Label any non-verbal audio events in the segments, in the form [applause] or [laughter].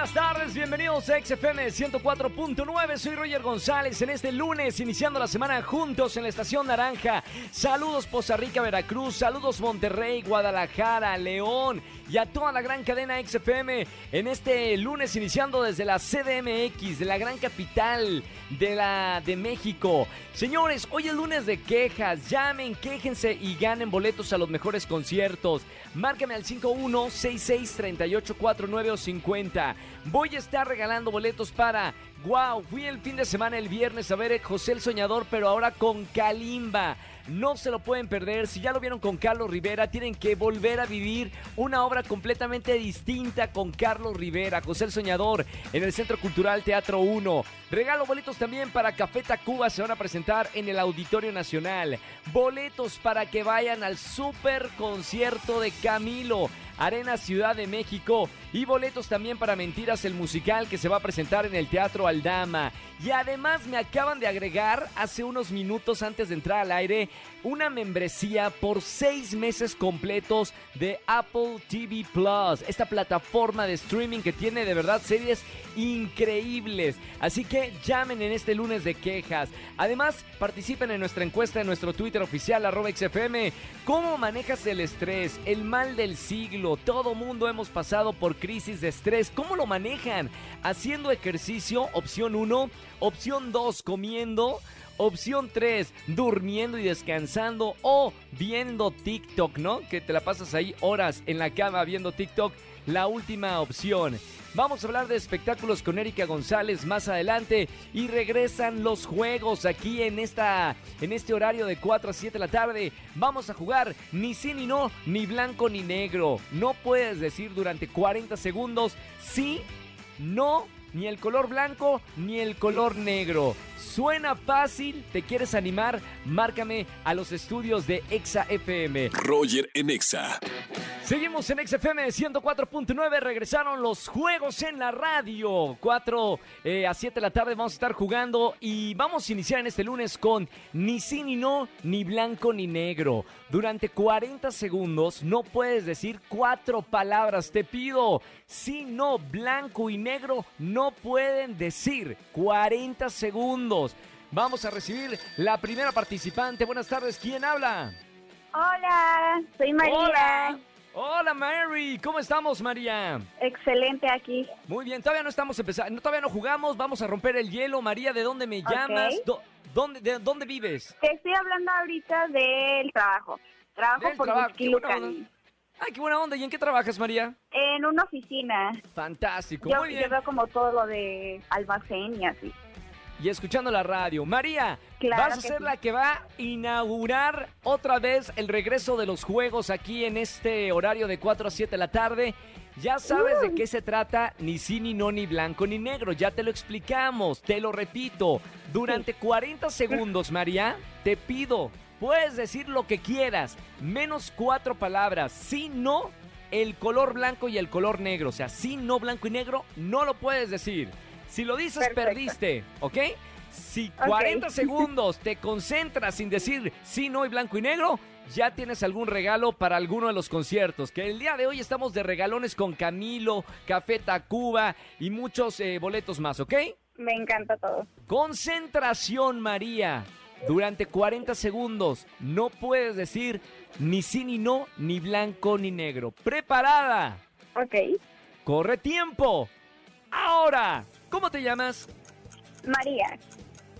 Buenas tardes, bienvenidos a XFM 104.9. Soy Roger González en este lunes, iniciando la semana juntos en la Estación Naranja. Saludos Poza Rica, Veracruz, saludos Monterrey, Guadalajara, León y a toda la gran cadena XFM en este lunes, iniciando desde la CDMX, de la gran capital de, la, de México. Señores, hoy es lunes de quejas. Llamen, quéjense y ganen boletos a los mejores conciertos. Márcame al 51663849 o 50. Voy a estar regalando boletos para. Wow, fui el fin de semana el viernes a ver José el Soñador, pero ahora con Kalimba. No se lo pueden perder. Si ya lo vieron con Carlos Rivera, tienen que volver a vivir una obra completamente distinta con Carlos Rivera, José el Soñador, en el Centro Cultural Teatro 1. Regalo boletos también para Café Tacuba, se van a presentar en el Auditorio Nacional. Boletos para que vayan al super concierto de Camilo. Arena Ciudad de México y boletos también para Mentiras el musical que se va a presentar en el Teatro Aldama. Y además me acaban de agregar hace unos minutos antes de entrar al aire una membresía por seis meses completos de Apple TV Plus, esta plataforma de streaming que tiene de verdad series increíbles. Así que llamen en este lunes de quejas. Además, participen en nuestra encuesta en nuestro Twitter oficial, arroba XFM. ¿Cómo manejas el estrés? El mal del siglo. Todo mundo hemos pasado por crisis de estrés. ¿Cómo lo manejan? Haciendo ejercicio, opción 1. Opción 2, comiendo. Opción 3, durmiendo y descansando o viendo TikTok, ¿no? Que te la pasas ahí horas en la cama viendo TikTok. La última opción. Vamos a hablar de espectáculos con Erika González más adelante y regresan los juegos aquí en esta en este horario de 4 a 7 de la tarde. Vamos a jugar ni sí ni no, ni blanco ni negro. No puedes decir durante 40 segundos sí, no, ni el color blanco ni el color negro. Suena fácil, ¿te quieres animar? Márcame a los estudios de Exa FM. Roger en Exa. Seguimos en XFM 104.9, regresaron los juegos en la radio. 4 eh, a 7 de la tarde vamos a estar jugando y vamos a iniciar en este lunes con ni sí ni no, ni blanco ni negro. Durante 40 segundos no puedes decir cuatro palabras, te pido. Sí, no, blanco y negro no pueden decir 40 segundos. Vamos a recibir la primera participante. Buenas tardes, ¿quién habla? Hola, soy María. Hola. Hola Mary, ¿cómo estamos María? Excelente aquí. Muy bien, todavía no estamos empezando, todavía no jugamos, vamos a romper el hielo. María, ¿de dónde me llamas? ¿Dónde, de dónde vives? Te estoy hablando ahorita del trabajo. Trabajo Del por trabajo. Ay, qué buena onda. ¿Y en qué trabajas, María? En una oficina. Fantástico, Yo, muy yo bien. veo como todo lo de almacén y así. Y escuchando la radio. María, Claro vas a ser sí. la que va a inaugurar otra vez el regreso de los juegos aquí en este horario de 4 a 7 de la tarde. Ya sabes de qué se trata, ni sí, ni no, ni blanco, ni negro. Ya te lo explicamos, te lo repito. Durante 40 segundos, María, te pido, puedes decir lo que quieras, menos cuatro palabras. Sí, no, el color blanco y el color negro. O sea, sí, no, blanco y negro, no lo puedes decir. Si lo dices, Perfecto. perdiste, ¿ok? Si Ok. 40 [laughs] segundos te concentras sin decir sí, no y blanco y negro, ya tienes algún regalo para alguno de los conciertos. Que el día de hoy estamos de regalones con Camilo, Café Tacuba y muchos eh, boletos más, ¿ok? Me encanta todo. Concentración, María. Durante 40 segundos no puedes decir ni sí ni no, ni blanco ni negro. ¿Preparada? Ok. Corre tiempo. Ahora, ¿cómo te llamas? María.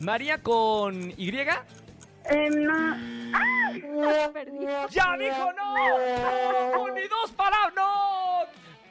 María con Y. Eh, no. ¡Ah! [laughs] Perdí. ¡Ya dijo no! ¡Con ni dos palabras! ¡No!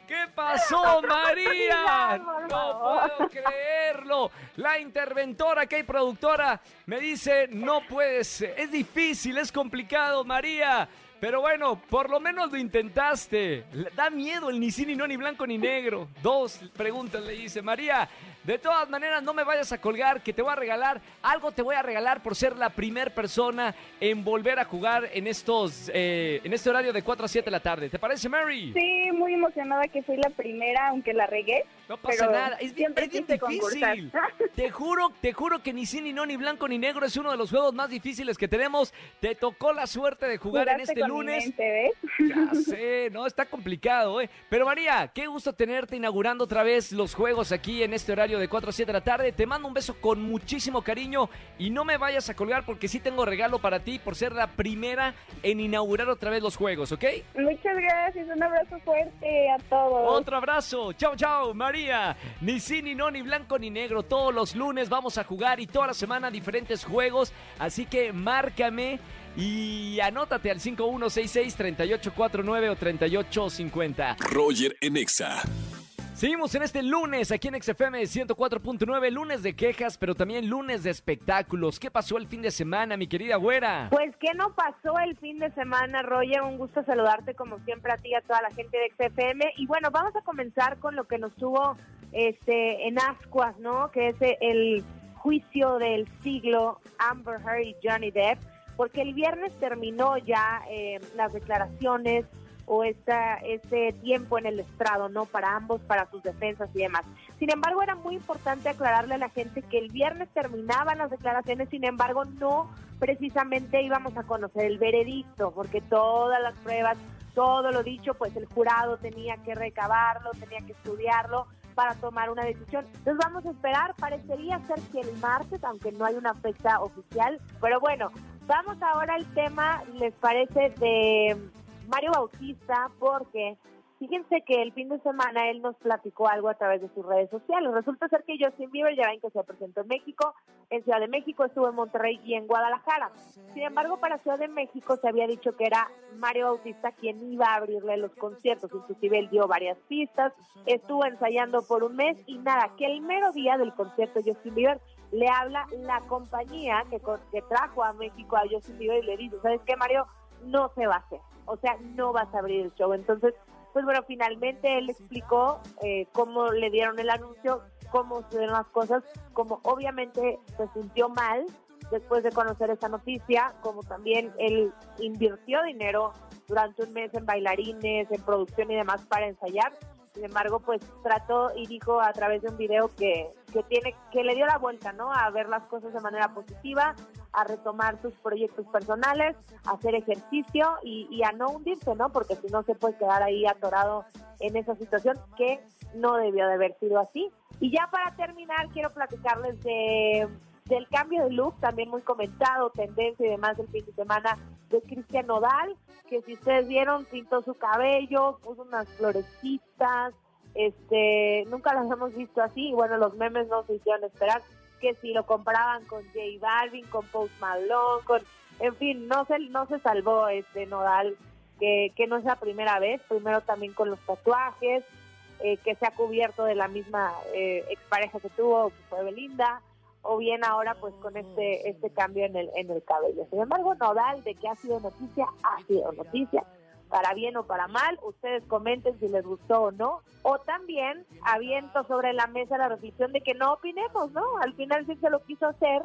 ¿Qué pasó, María? No puedo creerlo. La interventora que hay productora me dice, no puede ser. Es difícil, es complicado, María. Pero bueno, por lo menos lo intentaste. Da miedo el ni sí, ni no, ni blanco, ni negro. Dos preguntas le dice María. De todas maneras, no me vayas a colgar, que te voy a regalar. Algo te voy a regalar por ser la primer persona en volver a jugar en estos, eh, en este horario de 4 a 7 de la tarde. ¿Te parece, Mary? Sí, muy emocionada que fui la primera, aunque la regué. No pasa Pero nada. Es bien, es difícil. [laughs] Te juro, te juro que ni sí, ni no, ni blanco, ni negro es uno de los juegos más difíciles que tenemos. Te tocó la suerte de jugar en este con mi lunes. mente, ¿ves? Ya sé, no, está complicado, ¿eh? Pero María, qué gusto tenerte inaugurando otra vez los juegos aquí en este horario de 4 a 7 de la tarde. Te mando un beso con muchísimo cariño y no me vayas a colgar porque sí tengo regalo para ti por ser la primera en inaugurar otra vez los juegos, ¿ok? Muchas gracias, un abrazo fuerte a todos. Otro abrazo. Chao, chao, María. Ni sí, ni no, ni blanco, ni negro. Todos los lunes vamos a jugar y toda la semana diferentes juegos. Así que márcame y anótate al 5166-3849 o 3850. Roger en Exa. Seguimos en este lunes aquí en XFM 104.9, lunes de quejas, pero también lunes de espectáculos. ¿Qué pasó el fin de semana, mi querida güera? Pues, ¿qué no pasó el fin de semana, Roger? Un gusto saludarte como siempre a ti y a toda la gente de XFM. Y bueno, vamos a comenzar con lo que nos tuvo este, en ascuas, ¿no? Que es el juicio del siglo Amber Heard y Johnny Depp, porque el viernes terminó ya eh, las declaraciones o esta, este tiempo en el estrado, ¿no? Para ambos, para sus defensas y demás. Sin embargo, era muy importante aclararle a la gente que el viernes terminaban las declaraciones, sin embargo, no precisamente íbamos a conocer el veredicto, porque todas las pruebas, todo lo dicho, pues el jurado tenía que recabarlo, tenía que estudiarlo para tomar una decisión. Entonces vamos a esperar, parecería ser que el martes, aunque no hay una fecha oficial, pero bueno, vamos ahora al tema, ¿les parece? De Mario Bautista, porque fíjense que el fin de semana él nos platicó algo a través de sus redes sociales. Resulta ser que Justin Bieber ya ven que se presentó en México, en Ciudad de México, estuvo en Monterrey y en Guadalajara. Sin embargo, para Ciudad de México se había dicho que era Mario Bautista quien iba a abrirle los conciertos, inclusive él dio varias pistas, estuvo ensayando por un mes y nada, que el mero día del concierto Justin Bieber le habla la compañía que, que trajo a México a Justin Bieber y le dice, ¿sabes qué, Mario? No se va a hacer o sea, no vas a abrir el show. Entonces, pues bueno, finalmente él explicó eh, cómo le dieron el anuncio, cómo sucedieron las cosas, como obviamente se sintió mal después de conocer esa noticia, como también él invirtió dinero durante un mes en bailarines, en producción y demás para ensayar. Sin embargo, pues trató y dijo a través de un video que, que tiene que le dio la vuelta, ¿no? A ver las cosas de manera positiva, a retomar sus proyectos personales, hacer ejercicio y, y a no hundirse, ¿no? Porque si no se puede quedar ahí atorado en esa situación que no debió de haber sido así. Y ya para terminar, quiero platicarles de del cambio de look, también muy comentado, tendencia y demás del fin de semana de Cristian Nodal, que si ustedes vieron, pintó su cabello, puso unas florecitas, este, nunca las hemos visto así, y bueno, los memes no se hicieron esperar, que si lo comparaban con J Balvin, con Post Malone, con, en fin, no se, no se salvó este Nodal, que, que no es la primera vez, primero también con los tatuajes, eh, que se ha cubierto de la misma eh, expareja que tuvo, que fue Belinda, o bien ahora pues con este este cambio en el en el cabello. Sin embargo, Nodal de que ha sido noticia, ha sido noticia, para bien o para mal, ustedes comenten si les gustó o no, o también aviento sobre la mesa la reflexión de que no opinemos, ¿no? Al final sí se lo quiso hacer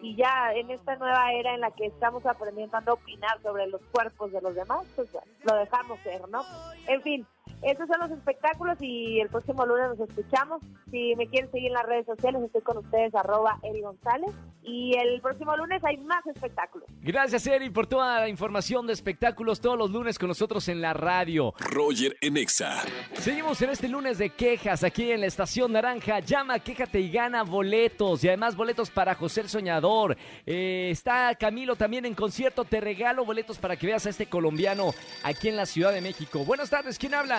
y ya en esta nueva era en la que estamos aprendiendo a opinar sobre los cuerpos de los demás, pues lo dejamos ser, ¿no? En fin, esos son los espectáculos y el próximo lunes nos escuchamos. Si me quieren seguir en las redes sociales, estoy con ustedes, arroba Eri González. Y el próximo lunes hay más espectáculos. Gracias, Eri, por toda la información de espectáculos todos los lunes con nosotros en la radio. Roger en Exa. Seguimos en este lunes de quejas aquí en la Estación Naranja. Llama, quéjate y gana boletos. Y además boletos para José el Soñador. Eh, está Camilo también en concierto. Te regalo boletos para que veas a este colombiano aquí en la Ciudad de México. Buenas tardes, ¿quién habla?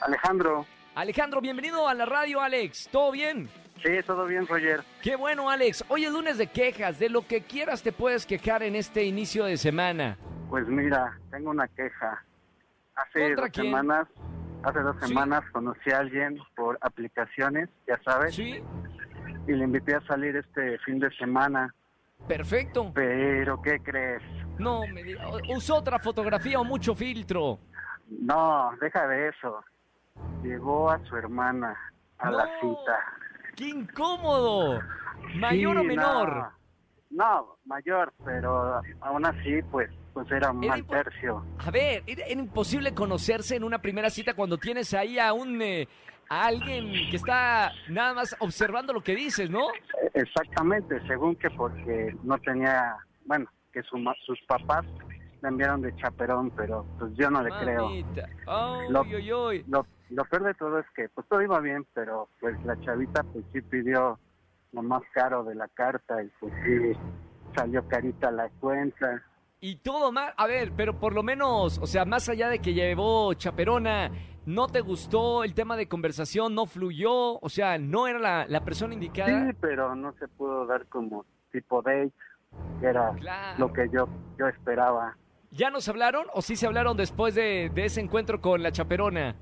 Alejandro. Alejandro, bienvenido a la radio, Alex. ¿Todo bien? Sí, todo bien, Roger. Qué bueno, Alex. Hoy es lunes de quejas. De lo que quieras te puedes quejar en este inicio de semana. Pues mira, tengo una queja. Hace ¿Contra dos quién? semanas, hace dos Sí. semanas conocí a alguien por aplicaciones, ya sabes, ¿Sí? y le invité a salir este fin de semana. Perfecto. Pero, ¿qué crees? No, me diga, usó otra fotografía o mucho filtro. No, deja de eso. Llevó a su hermana a la cita. ¡Qué incómodo! ¿Mayor o menor? No, no, mayor, pero aún así, pues, pues era un Era mal tercio. A ver, era, era imposible conocerse en una primera cita cuando tienes ahí a un eh, a alguien que está nada más observando lo que dices, ¿no? Eh, Exactamente, según que porque no tenía, bueno, que su sus papás le enviaron de chaperón, pero pues yo no le creo. Lo- peor de todo es que pues todo iba bien, pero pues la chavita pues sí pidió lo más caro de la carta y pues sí salió carita la cuenta. Y todo mal. A ver, pero por lo menos, o sea, más allá de que llevó chaperona, ¿no te gustó el tema de conversación? ¿No fluyó? O sea, ¿no era la, la persona indicada? Sí, pero no se pudo dar como tipo date, que era Claro. lo que yo yo esperaba. ¿Ya nos hablaron o sí se hablaron después de, de ese encuentro con la chaperona?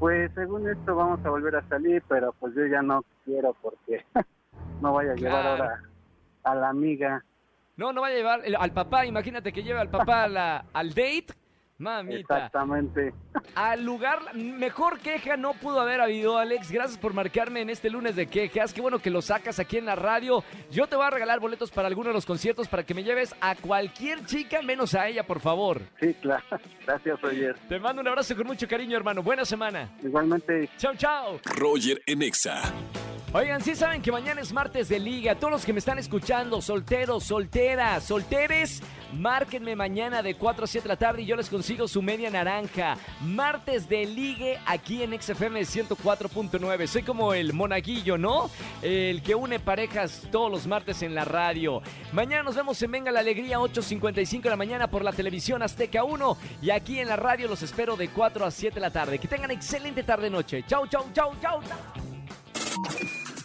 Pues según esto vamos a volver a salir, pero pues yo ya no quiero porque [laughs] no vaya a llevar Claro. ahora a la amiga. No, no vaya a llevar el- al papá. Imagínate que lleve al papá a la- al date. Mamita. Exactamente. Al lugar, mejor queja no pudo haber habido, Alex. Gracias por marcarme en este lunes de quejas. Qué bueno que lo sacas aquí en la radio. Yo te voy a regalar boletos para alguno de los conciertos para que me lleves a cualquier chica, menos a ella, por favor. Sí, claro. Gracias, Roger. Te mando un abrazo con mucho cariño, hermano. Buena semana. Igualmente. Chao, chao. Roger en Exa. Oigan, sí saben que mañana es martes de liga. Todos los que me están escuchando, solteros, solteras, solteres, márquenme mañana de 4 a 7 de la tarde y yo les consigo su media naranja. Martes de ligue aquí en XFM 104.9. Soy como el monaguillo, ¿no? El que une parejas todos los martes en la radio. Mañana nos vemos en Venga la Alegría 8.55 de la mañana por la televisión Azteca 1 y aquí en la radio los espero de 4 a 7 de la tarde. Que tengan excelente tarde-noche. Chau, chau, chau, chau, chau.